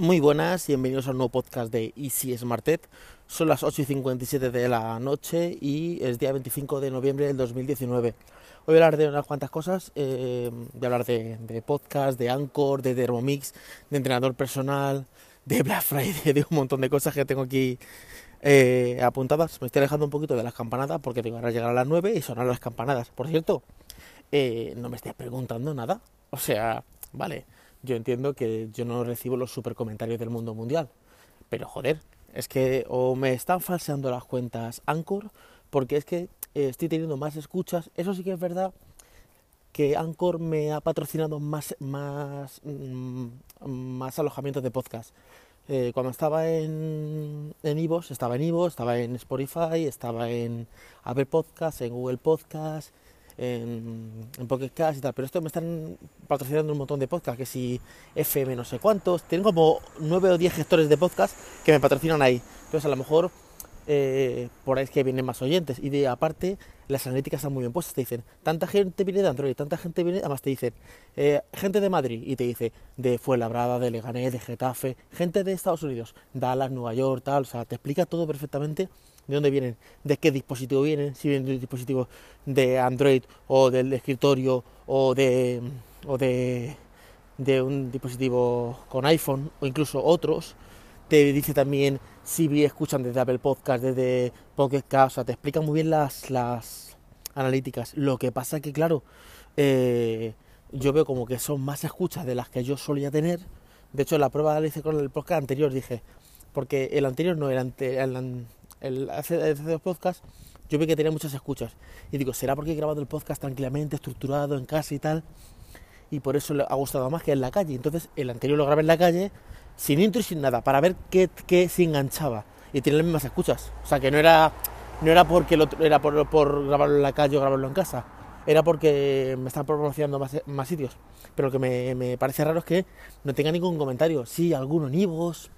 Muy buenas y bienvenidos a un nuevo podcast de Easy Smartet. Son las 8 y 57 de la noche y es día 25 de noviembre del 2019. Hoy voy a hablar de unas cuantas cosas, eh, voy a hablar de, podcast, de Anchor, de Thermomix, de entrenador personal, de Black Friday, de un montón de cosas que tengo aquí eh, apuntadas. Me estoy alejando un poquito de las campanadas porque tengo que llegar a las 9 y sonar las campanadas. Por cierto, eh, no me estés preguntando nada. O sea, vale yo entiendo que yo no recibo los super comentarios del mundo mundial. Pero joder, es que o me están falseando las cuentas Anchor, porque es que eh, estoy teniendo más escuchas. Eso sí que es verdad que Anchor me ha patrocinado más, más, mm, más alojamientos de podcast. Eh, cuando estaba en en Ivos, estaba en Ivos, estaba en Spotify, estaba en Apple Podcast, en Google Podcast, en, en Pocket Cast y tal, pero esto me están patrocinando un montón de podcasts, que si FM no sé cuántos, tengo como 9 o 10 gestores de podcast que me patrocinan ahí, entonces a lo mejor eh, por ahí es que vienen más oyentes. Y de aparte las analíticas están muy bien puestas, te dicen, tanta gente viene de Android, tanta gente viene, además te dicen, eh, gente de Madrid y te dice, de Fuenlabrada, de Leganés, de Getafe, gente de Estados Unidos, Dallas, Nueva York, tal, o sea, te explica todo perfectamente de dónde vienen, de qué dispositivo vienen, si vienen de un dispositivo de Android o del escritorio o de, o de, de un dispositivo con iPhone o incluso otros. Te dice también si escuchan desde Apple Podcast, desde Pocket Cast, o sea, te explica muy bien las, las analíticas. Lo que pasa que, claro, eh, yo veo como que son más escuchas de las que yo solía tener. De hecho, la prueba la hice con el podcast anterior, dije, porque el anterior no era el, el, hace, hace dos podcasts, yo vi que tenía muchas escuchas. Y digo, ¿será porque he grabado el podcast tranquilamente, estructurado, en casa y tal? Y por eso le ha gustado más que en la calle. Entonces, el anterior lo grabé en la calle, sin intro y sin nada, para ver qué, qué se enganchaba. Y tiene las mismas escuchas. O sea, que no era, no era porque lo, era por, por grabarlo en la calle o grabarlo en casa. Era porque me están promocionando más, más sitios. Pero lo que me, me, parece raro es que no tenga ningún comentario. Sí, algunos nivos,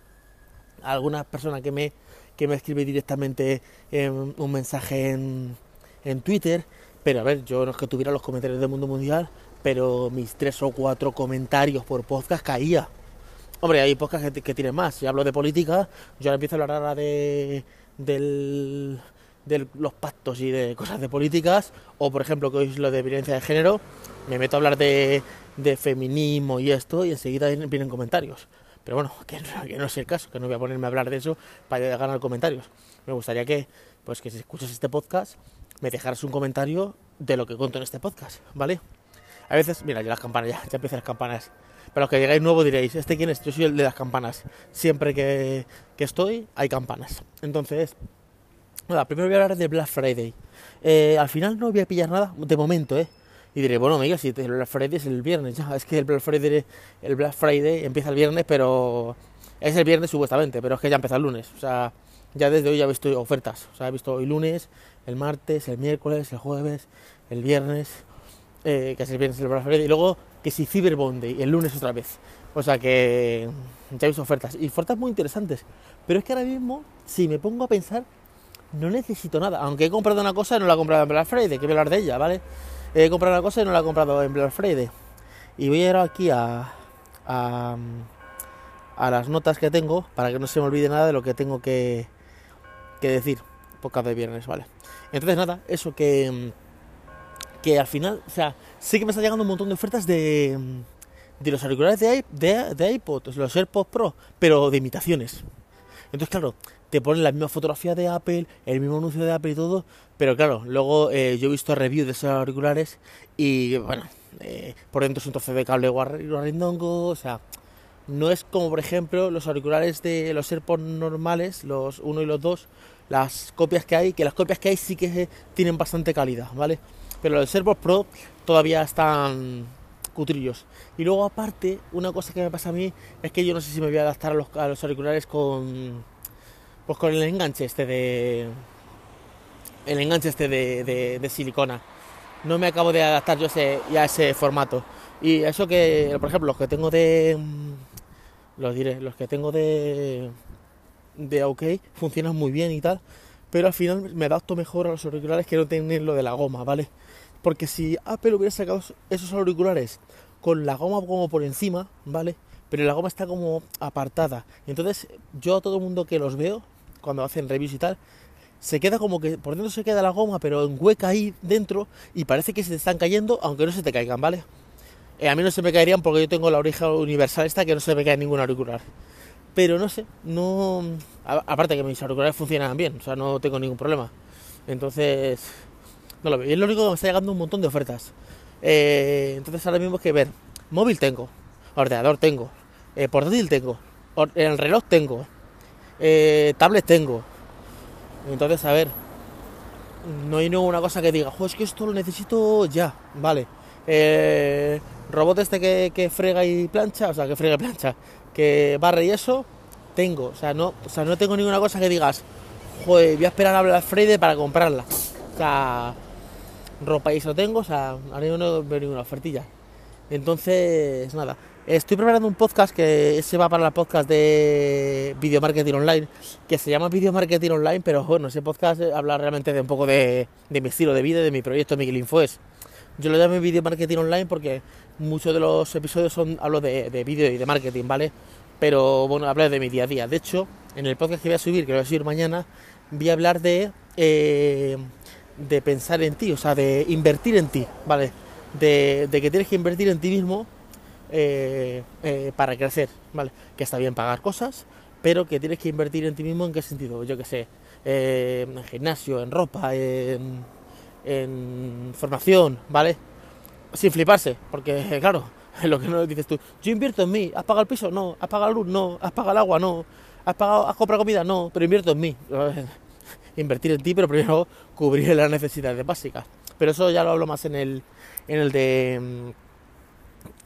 alguna persona que me que me escribe directamente un mensaje en, en Twitter. Pero a ver, yo no es que tuviera los comentarios del mundo mundial, pero mis tres o cuatro comentarios por podcast caía. Hombre, hay podcasts que, que tienen más. Si hablo de política, yo ahora empiezo a hablar ahora de, del, de los pactos y de cosas de políticas. O, por ejemplo, que hoy es lo de violencia de género. Me meto a hablar de, de feminismo y esto, y enseguida vienen comentarios. Pero bueno, que, no es el caso, que no voy a ponerme a hablar de eso para ganar comentarios. Me gustaría que, pues que si escuchas este podcast, me dejaras un comentario de lo que cuento en este podcast, ¿vale? A veces, mira, ya las campanas, ya, ya empiezan las campanas. Para los que llegáis nuevo diréis, ¿este quién es? Yo soy el de las campanas. Siempre que, que estoy, hay campanas. Entonces, nada, primero voy a hablar de Black Friday. Eh, al final no voy a pillar nada, de momento, ¿eh? Y diré, bueno, amigo, si el Black Friday es el viernes, ya, es que el Black Friday, el Black Friday empieza el viernes, pero es el viernes supuestamente, pero es que ya empieza el lunes. O sea, ya desde hoy ya he visto ofertas. O sea, he visto hoy lunes, el martes, el miércoles, el jueves, el viernes, eh, que es el viernes el Black Friday, y luego que si Cyber Monday, el lunes otra vez. O sea que ya he visto ofertas, y ofertas muy interesantes. Pero es que ahora mismo, si me pongo a pensar, no necesito nada. Aunque he comprado una cosa, no la he comprado en Black Friday, que voy a hablar de ella, ¿vale? He comprado una cosa y no la he comprado en Black Friday. Y voy a ir aquí a, a, a, las notas que tengo para que no se me olvide nada de lo que tengo que, que decir. Podcast de viernes, ¿vale? Entonces, nada, eso que, que al final, o sea, sí que me está llegando un montón de ofertas de, de los auriculares de, de, de iPod, los AirPods Pro, pero de imitaciones. Entonces, claro, te ponen la misma fotografía de Apple, el mismo anuncio de Apple y todo, pero claro, luego eh, yo he visto reviews de esos auriculares y bueno, eh, por dentro es un trozo de cable guarrindongo, o sea, no es como por ejemplo los auriculares de los AirPods normales, los 1 y los 2, las copias que hay, que las copias que hay sí que tienen bastante calidad, ¿vale? Pero los AirPods Pro todavía están cutrillos. Y luego aparte, una cosa que me pasa a mí es que yo no sé si me voy a adaptar a los auriculares con pues con el enganche este de el enganche este de, de, silicona. No me acabo de adaptar yo ese, ya a ese formato. Y eso que por ejemplo los que tengo de los diré los que tengo de de OK funcionan muy bien y tal pero al final me adapto mejor a los auriculares que no tienen lo de la goma vale porque si Apple hubiera sacado esos auriculares con la goma como por encima vale pero la goma está como apartada. Entonces, yo a todo el mundo que los veo, cuando hacen reviews y tal, se queda como que por dentro se queda la goma, pero en hueca ahí dentro y parece que se te están cayendo, aunque no se te caigan, ¿vale? Eh, a mí no se me caerían porque yo tengo la oreja universal esta que no se me cae ningún auricular. Pero no sé, no. aparte que mis auriculares funcionan bien, o sea, no tengo ningún problema. Entonces, no lo veo. Y es lo único que me está llegando un montón de ofertas. Eh, entonces ahora mismo es que ver, móvil tengo, ordenador tengo, eh, portátil tengo, el reloj tengo, eh, tablet tengo. Entonces, a ver, no hay ninguna cosa que diga, es que esto lo necesito ya, vale. Eh, robot este que, que, frega y plancha, o sea, que frega y plancha, que barre y eso, tengo. O sea, no, o sea, no tengo ninguna cosa que digas, joder, voy a esperar a Black Friday para comprarla. O sea, ropa y eso tengo, o sea, ahora no veo ninguna ofertilla. Entonces, nada, estoy preparando un podcast que se va para la podcast de Video Marketing Online, que se llama Video Marketing Online, pero bueno, ese podcast habla realmente de un poco de, mi estilo de vida, de mi proyecto Miguel Infoes. Yo lo llamo Video Marketing Online porque muchos de los episodios son hablo de, de vídeo y de marketing, ¿vale? Pero bueno, hablo de mi día a día. De hecho, en el podcast que voy a subir, que lo voy a subir mañana, voy a hablar de eh, de pensar en ti, o sea, de invertir en ti, ¿vale? De, que tienes que invertir en ti mismo eh, eh, para crecer, ¿vale? Que está bien pagar cosas, pero que tienes que invertir en ti mismo en qué sentido, yo qué sé, eh, en gimnasio, en ropa, en, formación, ¿vale? Sin fliparse, porque claro, lo que no dices tú, yo invierto en mí, ¿has pagado el piso? No, ¿has pagado la luz? No, ¿has pagado el agua? No, ¿has pagado, has comprado comida? No, pero invierto en mí invertir en ti, pero primero cubrir las necesidades básicas. Pero eso ya lo hablo más en el, en el de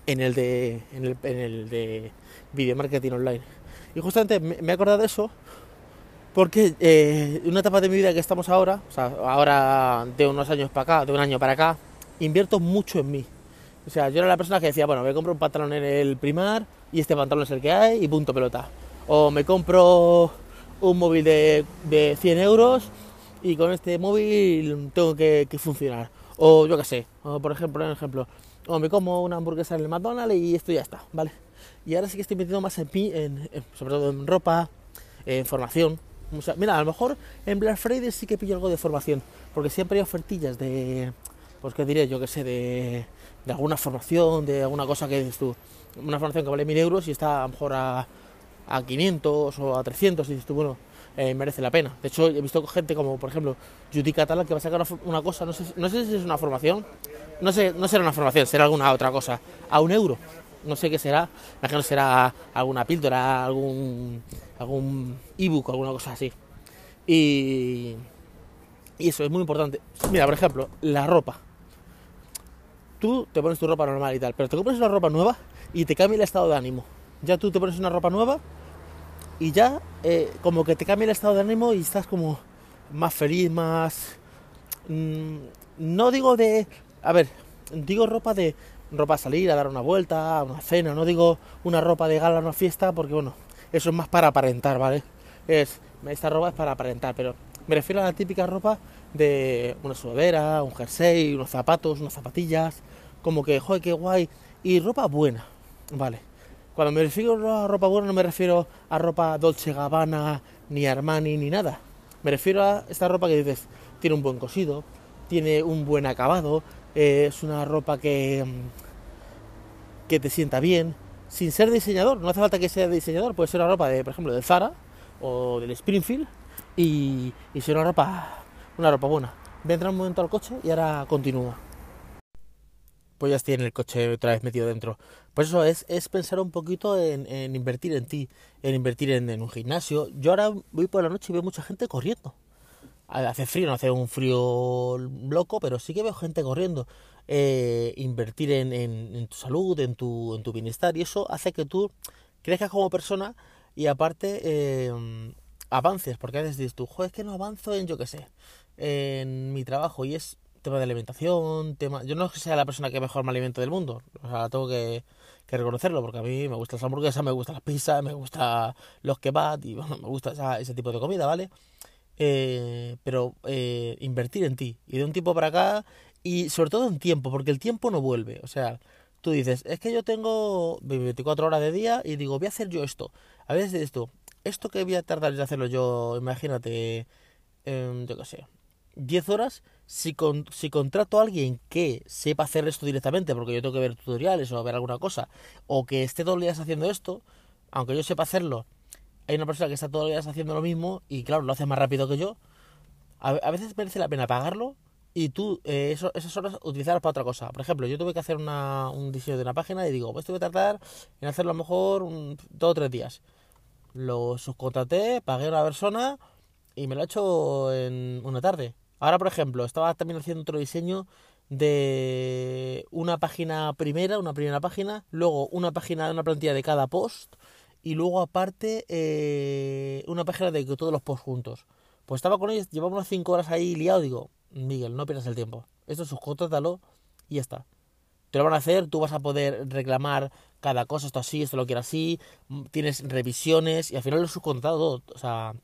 en el de en el, en el de video marketing online. Y justamente me, he acordado de eso porque eh, una etapa de mi vida que estamos ahora, o sea, ahora de unos años para acá, de un año para acá, invierto mucho en mí. O sea, yo era la persona que decía, bueno, me compro un pantalón en el primar y este pantalón es el que hay y punto pelota. O me compro un móvil de, de 100 euros y con este móvil tengo que, funcionar. O yo qué sé, o por ejemplo, un ejemplo, o me como una hamburguesa en el McDonald's y esto ya está, ¿vale? Y ahora sí que estoy metiendo más en, en, sobre todo en ropa, en formación. mira, a lo mejor en Black Friday sí que pillo algo de formación, porque siempre hay ofertillas de, pues qué diré, yo qué sé, de, de alguna formación, de alguna cosa que dices tú, una formación que vale 1000 euros y está a lo mejor a a 500 o a 300 y dices tú, bueno, eh, merece la pena. De hecho, he visto gente como, por ejemplo, Judy Catalan que va a sacar una, cosa, no sé, no sé si es una formación, no sé, no será una formación, será alguna otra cosa, a un euro. No sé qué será, imagino será alguna píldora, algún algún ebook, alguna cosa así. Y, y eso es muy importante. Mira, por ejemplo, la ropa. Tú te pones tu ropa normal y tal, pero te compras una ropa nueva y te cambia el estado de ánimo. Ya tú te pones una ropa nueva y ya eh, como que te cambia el estado de ánimo y estás como más feliz, más... Mm, no digo de... A ver, digo ropa de ropa a salir, a dar una vuelta, a una cena, no digo una ropa de gala, una fiesta, porque bueno, eso es más para aparentar, ¿vale? Es, esta ropa es para aparentar, pero me refiero a la típica ropa de una sudadera, un jersey, unos zapatos, unas zapatillas, como que, joder, qué guay, y ropa buena, ¿vale? Cuando me refiero a ropa buena no me refiero a ropa Dolce Gabbana, ni Armani, ni nada. Me refiero a esta ropa que dices, tiene un buen cosido, tiene un buen acabado, eh, es una ropa que, mm, que te sienta bien, sin ser diseñador, no hace falta que sea diseñador, puede ser una ropa de, por ejemplo, del Zara o del Springfield y, y ser una ropa, una ropa buena. Voy a entrar un momento al coche y ahora continúa pues ya estoy en el coche otra vez metido dentro. Pues eso es, es pensar un poquito en, invertir en ti, en invertir en, un gimnasio. Yo ahora voy por la noche y veo mucha gente corriendo. Hace frío, no hace un frío loco, pero sí que veo gente corriendo. Eh, invertir en, en, tu salud, en tu, en tu bienestar, y eso hace que tú crezcas como persona y aparte eh, avances, porque a veces dices tú, joder, es que no avanzo en, yo qué sé, en mi trabajo, y es tema de alimentación, tema... Yo no es que sea la persona que mejor me alimento del mundo, o sea, tengo que, reconocerlo, porque a mí me gustan las hamburguesas, me gustan las pizzas, me gustan los kebabs y bueno, me gusta ese tipo de comida, ¿vale? Eh, pero eh, invertir en ti y de un tiempo para acá y sobre todo en tiempo, porque el tiempo no vuelve, o sea, tú dices, es que yo tengo 24 horas de día y digo, voy a hacer yo esto. A veces esto, esto que voy a tardar en hacerlo yo, imagínate, yo qué sé, 10 horas, si, con, si contrato a alguien que sepa hacer esto directamente, porque yo tengo que ver tutoriales o ver alguna cosa, o que esté todos los días haciendo esto, aunque yo sepa hacerlo, hay una persona que está todos los días haciendo lo mismo y claro, lo hace más rápido que yo, a, veces merece la pena pagarlo y tú eh, eso, esas horas utilizarlas para otra cosa. Por ejemplo, yo tuve que hacer una, un diseño de una página y digo, pues tuve que tardar en hacerlo a lo mejor un, dos o tres días. Lo subcontraté, pagué a una persona y me lo he hecho en una tarde. Ahora, por ejemplo, estaba también haciendo otro diseño de una página primera, una primera página, luego una página de una plantilla de cada post y luego aparte eh, una página de todos los posts juntos. Pues estaba con ellos, llevamos unas 5 horas ahí liado, digo, Miguel, no pierdas el tiempo. Esto subcontrátalo y ya está. Te lo van a hacer, tú vas a poder reclamar cada cosa, esto así, esto lo quiero así, tienes revisiones y al final lo he subcontratado todo. O sea,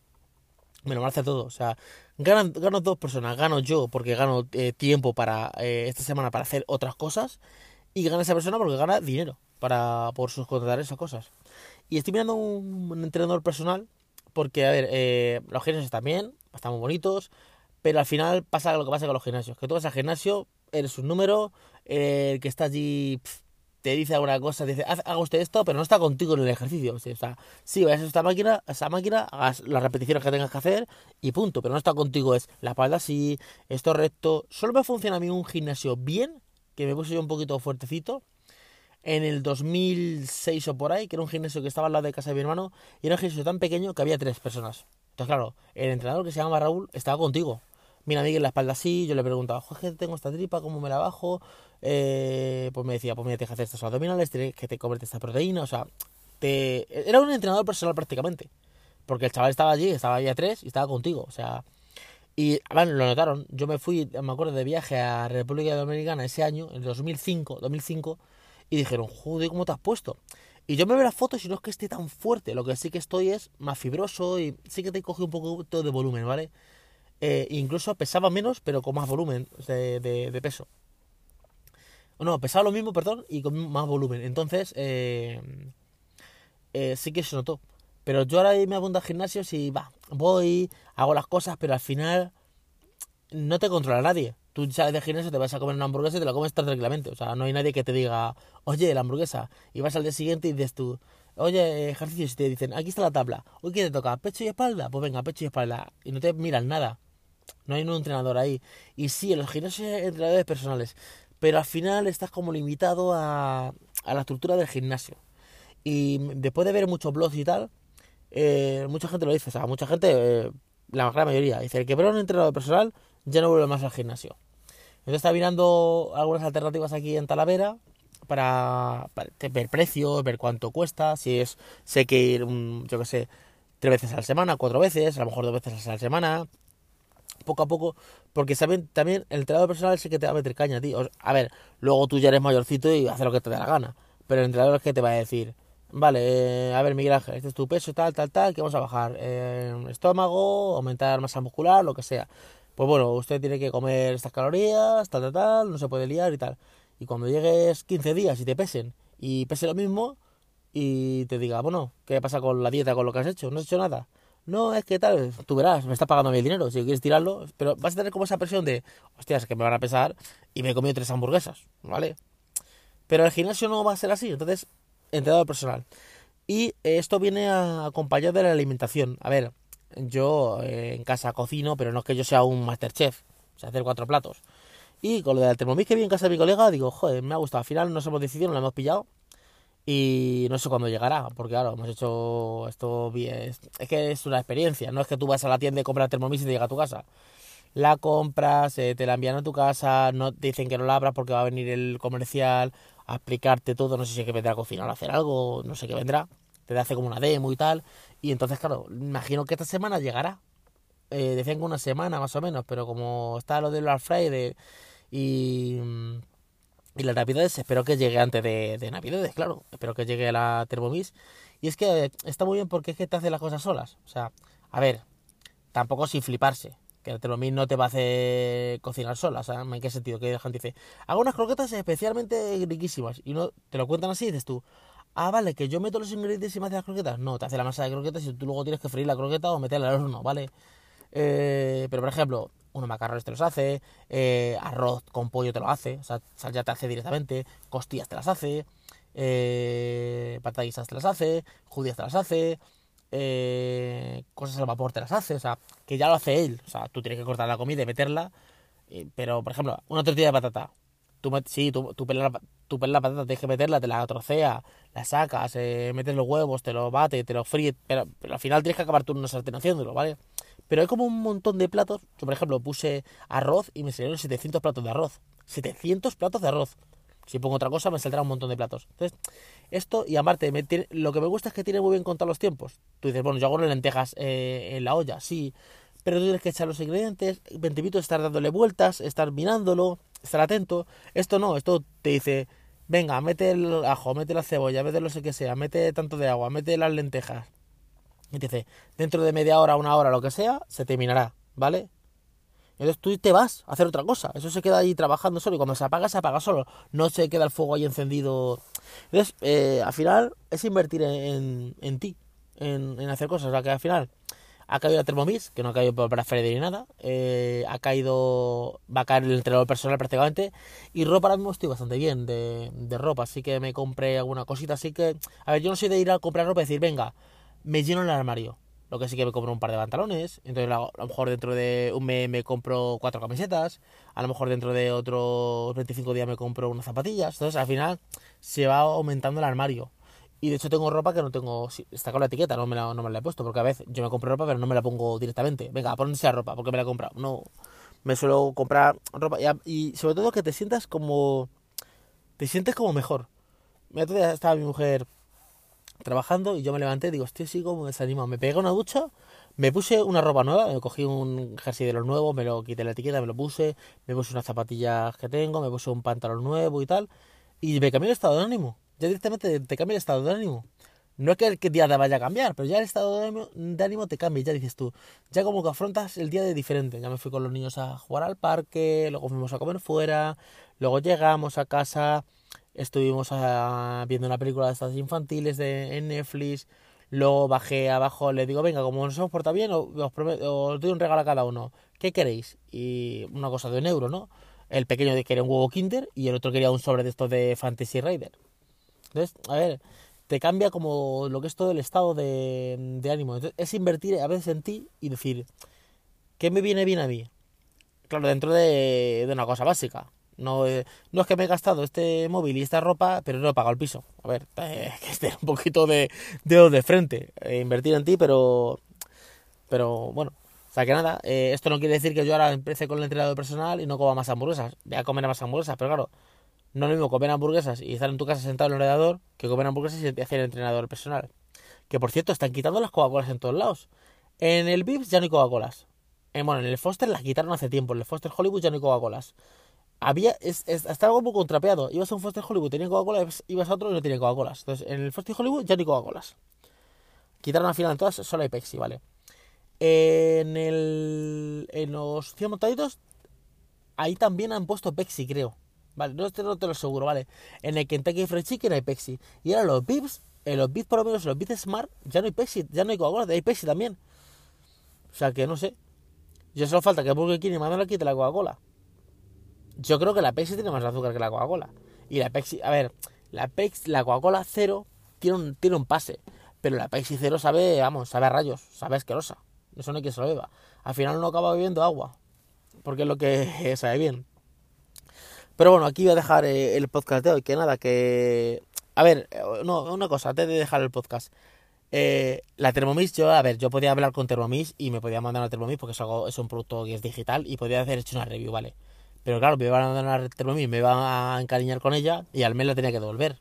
me lo hace todo. O sea, ganan, gano dos personas. Gano yo porque gano eh, tiempo para eh, esta semana para hacer otras cosas. Y gana esa persona porque gana dinero para por subcontratar esas cosas. Y estoy mirando un, entrenador personal porque, a ver, eh, los gimnasios también, están muy bonitos. Pero al final pasa lo que pasa con los gimnasios. Que tú vas al gimnasio, eres un número, el que está allí te dice alguna cosa, te dice, haga usted esto, pero no está contigo en el ejercicio. O sea, sí, vayas a esta máquina, esa máquina, hagas las repeticiones que tengas que hacer y punto. Pero no está contigo, es la espalda así, esto recto. Solo me funciona a mí un gimnasio bien, que me puse yo un poquito fuertecito, en el 2006 o por ahí, que era un gimnasio que estaba al lado de casa de mi hermano, y era un gimnasio tan pequeño que había tres personas. Entonces, claro, el entrenador que se llama Raúl estaba contigo mira Miguel la espalda así, yo le preguntaba, Jorge, tengo esta tripa, ¿cómo me la bajo? Eh, pues me decía, pues mira, tienes que hacer estos abdominales, tienes que te comerte esta proteína, o sea, te... era un entrenador personal prácticamente, porque el chaval estaba allí, estaba allí a tres y estaba contigo, o sea, y bueno, lo notaron, yo me fui, me acuerdo, de viaje a República Dominicana ese año, en 2005, 2005, y dijeron, joder, ¿cómo te has puesto? Y yo me veo las fotos y no es que esté tan fuerte, lo que sí que estoy es más fibroso y sí que te coge un poco todo de volumen, ¿vale? Eh, incluso pesaba menos, pero con más volumen de, peso. No, pesaba lo mismo, perdón, y con más volumen. Entonces, eh, eh, sí que se notó. Pero yo ahora me apunto al gimnasio y va, voy, hago las cosas, pero al final no te controla nadie. Tú sales de gimnasio, te vas a comer una hamburguesa y te la comes tranquilamente. O sea, no hay nadie que te diga, oye, la hamburguesa. Y vas al día siguiente y dices tú, oye, ejercicios, y te dicen, aquí está la tabla. Hoy, ¿qué te toca? ¿Pecho y espalda? Pues venga, pecho y espalda. Y no te miran nada. No hay un entrenador ahí. Y sí, en los gimnasios hay entrenadores personales. Pero al final estás como limitado a, a la estructura del gimnasio. Y después de ver muchos blogs y tal, eh, mucha gente lo dice. O sea, mucha gente, eh, la gran mayoría, dice que ver un entrenador personal ya no vuelve más al gimnasio. Entonces está mirando algunas alternativas aquí en Talavera para, ver precios, ver cuánto cuesta, si es, sé que ir, yo que sé, tres veces a la semana, cuatro veces, a lo mejor dos veces a la semana, poco a poco, porque saben también el entrenador personal es el que te va a meter caña, tío. A ver, luego tú ya eres mayorcito y haces lo que te dé la gana, pero el entrenador es que te va a decir, vale, eh, a ver Miguel Ángel, este es tu peso, tal, tal, tal, que vamos a bajar eh, estómago, aumentar masa muscular, lo que sea. Pues bueno, usted tiene que comer estas calorías, tal, tal, tal, no se puede liar y tal. Y cuando llegues 15 días y te pesen y pese lo mismo y te diga, bueno, ¿qué pasa con la dieta, con lo que has hecho? No has hecho nada no, es que tal, tú verás, me está pagando mi dinero, si quieres tirarlo, pero vas a tener como esa presión de, hostias, que me van a pesar y me he comido tres hamburguesas, ¿vale? Pero el gimnasio no va a ser así, entonces, entrenador personal. Y esto viene acompañado de la alimentación. A ver, yo eh, en casa cocino, pero no es que yo sea un masterchef, o sea, hacer cuatro platos. Y con lo del Thermomix que vi en casa de mi colega, digo, joder, me ha gustado. Al final nos hemos decidido, nos lo hemos pillado y no sé cuándo llegará, porque claro, hemos hecho esto bien. Es que es una experiencia, no es que tú vas a la tienda y compras Thermomix y te llega a tu casa. La compras, eh, te la envían a tu casa, no te dicen que no la abras porque va a venir el comercial a explicarte todo, no sé si es que vendrá a cocinar a hacer algo, no sé qué vendrá, te hace como una demo y tal. Y entonces, claro, imagino que esta semana llegará. Eh, decían que una semana más o menos, pero como está lo del Black Friday y mm, y la Navidades espero que llegue antes de, de Navidades, claro. Espero que llegue la Thermomix. Y es que está muy bien porque es que te hace las cosas solas. O sea, a ver, tampoco sin fliparse. que el Thermomix no te va a hacer cocinar sola, o sea, ¿en qué sentido? Que la gente dice, hago unas croquetas especialmente riquísimas, y no te lo cuentan así y dices tú, ah, vale, que yo meto los ingredientes y me hace las croquetas. No, te hace la masa de croquetas y tú luego tienes que freír la croqueta o meterla al horno, ¿vale? Eh, pero por ejemplo, unos macarrones te los hace, eh, arroz con pollo te lo hace, o sea, sal ya te hace directamente, costillas te las hace, eh, patadisas te las hace, judías te las hace, eh, cosas al vapor te las hace, o sea, que ya lo hace él, o sea, tú tienes que cortar la comida y meterla, pero por ejemplo, una tortilla de patata, tú, sí, tú, tú, pelas la, tú pelas la patata, tienes que meterla, te la trocea, la sacas, eh, metes los huevos, te lo bate, te lo fríe, pero, pero al final tienes que acabar tú en una haciéndolo, ¿vale? Pero hay como un montón de platos. Yo, por ejemplo, puse arroz y me salieron 700 platos de arroz. 700 platos de arroz. Si pongo otra cosa, me saldrá un montón de platos. Entonces, esto, y aparte, lo que me gusta es que tiene muy bien contado los tiempos. Tú dices, bueno, yo hago lentejas eh, en la olla, sí. Pero tú tienes que echar los ingredientes, 20 minutos, estar dándole vueltas, estar mirándolo, estar atento. Esto no, esto te dice, venga, mete el ajo, mete la cebolla, mete lo que sea, mete tanto de agua, mete las lentejas, y te dice, dentro de media hora, una hora, lo que sea, se terminará, ¿vale? Entonces tú te vas a hacer otra cosa. Eso se queda ahí trabajando solo y cuando se apaga, se apaga solo. No se queda el fuego ahí encendido. Entonces, eh, al final es invertir en, en, ti, en, en, hacer cosas. O sea, que al final ha caído la Thermomix, que no ha caído para Freddy ni nada. Eh, ha caído, va a caer el entrenador personal prácticamente. Y ropa ahora mismo estoy bastante bien de, de ropa. Así que me compré alguna cosita. Así que, a ver, yo no soy de ir a comprar ropa y decir, venga me lleno el armario. Lo que sí que me compro un par de pantalones, entonces a lo mejor dentro de un mes me compro cuatro camisetas, a lo mejor dentro de otros 25 días me compro unas zapatillas, entonces al final se va aumentando el armario. Y de hecho tengo ropa que no tengo, está con la etiqueta, no me la, no me la he puesto, porque a veces yo me compro ropa pero no me la pongo directamente. Venga, ponse la ropa, porque me la he comprado. No, me suelo comprar ropa y, sobre todo que te sientas como, te sientes como mejor. Mira, estaba mi mujer trabajando y yo me levanté digo, estoy así como desanimado. Me pegué una ducha, me puse una ropa nueva, me cogí un jersey de los nuevos, me lo quité la etiqueta, me lo puse, me puse unas zapatillas que tengo, me puse un pantalón nuevo y tal, y me cambió el estado de ánimo. Ya directamente te cambia el estado de ánimo. No es que el día te vaya a cambiar, pero ya el estado de ánimo, te cambia, ya dices tú, ya como que afrontas el día de diferente. Ya me fui con los niños a jugar al parque, luego fuimos a comer fuera, luego llegamos a casa, estuvimos ah, viendo una película de estas infantiles de, en Netflix, luego bajé abajo, le digo, venga, como nos hemos portado bien, os, os doy un regalo a cada uno, ¿qué queréis? Y una cosa de un euro, ¿no? El pequeño quería un huevo Kinder y el otro quería un sobre de estos de Fantasy Rider. Entonces, a ver, te cambia como lo que es todo el estado de, ánimo. Entonces, es invertir a veces en ti y decir, ¿qué me viene bien a mí? Claro, dentro de, una cosa básica no, eh, no es que me he gastado este móvil y esta ropa, pero no he pagado el piso. A ver, eh, que esté un poquito de dedo de frente. Eh, invertir en ti, pero. Pero bueno. O sea que nada, esto no quiere decir que yo ahora empiece con el entrenador personal y no coma más hamburguesas. Voy a comer más hamburguesas, pero claro, no es lo mismo comer hamburguesas y estar en tu casa sentado en el ordenador que comer hamburguesas y hacer el entrenador personal. Que por cierto, están quitando las Coca-Colas en todos lados. En el Vips ya no hay Coca-Colas. bueno, en el Foster las quitaron hace tiempo. En el Foster Hollywood ya no hay Coca-Colas había es, estaba como contrapeado. Ibas a un Foster Hollywood, tenía Coca-Cola, ibas a otro y no tenía Coca-Cola. Entonces, en el Foster Hollywood ya ni Coca-Cola. Quitaron al final todas, solo hay Pepsi, ¿vale? En el en los 100 montaditos ahí también han puesto Pepsi, creo. Vale, no, no te lo aseguro, ¿vale? En el Kentucky Fried Chicken hay Pepsi. Y ahora los Bips, en los Bips por lo menos, en los Bips Smart, ya no hay Pepsi, ya no hay Coca-Cola, hay Pepsi también. O sea que no sé. Ya solo falta que Burger King y Manolo quite la Coca-Cola. Yo creo que la Pepsi tiene más azúcar que la Coca-Cola. Y la Pepsi, a ver, la Pepsi, la Coca-Cola cero tiene un, tiene un pase. Pero la Pepsi cero sabe, vamos, sabe a rayos, sabe asquerosa. Eso no hay que se lo beba. Al final uno acaba bebiendo agua. Porque es lo que sabe bien. Pero bueno, aquí voy a dejar eh, el podcast de hoy. Que nada, que. A ver, eh, no, una cosa, antes de dejar el podcast. Eh, la Thermomix, yo, a ver, yo podía hablar con Thermomix y me podía mandar una Thermomix porque es, algo, es un producto que es digital y podía hacer hecho una review, ¿vale? Pero claro, me iban a dar Thermomix, me iban a encariñar con ella y al mes la tenía que devolver.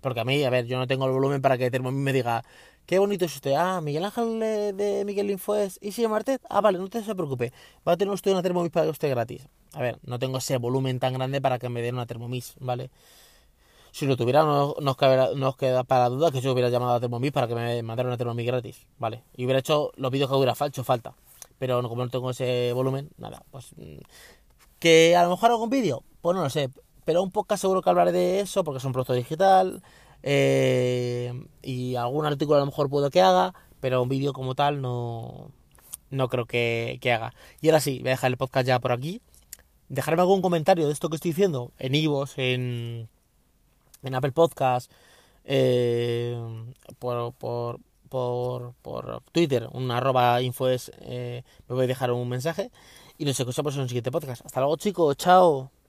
Porque a mí, a ver, yo no tengo el volumen para que Thermomix me diga, qué bonito es usted. Ah, Miguel Ángel de Miguel Info es ¿Y si Martet? Ah, vale, no te se preocupe. Va a tener usted una Thermomix para usted gratis. A ver, no tengo ese volumen tan grande para que me den una Thermomix, ¿vale? Si lo tuviera, no nos, queda para duda que yo hubiera llamado a Thermomix para que me mandara una Thermomix gratis, ¿vale? Y hubiera hecho los vídeos que hubiera hecho falta. pero como no tengo ese volumen, nada, pues... mm, ¿Que a lo mejor hago un vídeo? Pues no lo sé, pero un podcast seguro que hablaré de eso, porque es un producto digital, eh, y algún artículo a lo mejor puedo que haga, pero un vídeo como tal no, no creo que, que haga. Y ahora sí, voy a dejar el podcast ya por aquí. Dejarme algún comentario de esto que estoy diciendo en Ivos, en, en Apple Podcast, eh, por, por, por, por Twitter, un arroba infoes, eh, me voy a dejar un mensaje. Y nos escuchamos en un siguiente podcast. Hasta luego chicos, chao.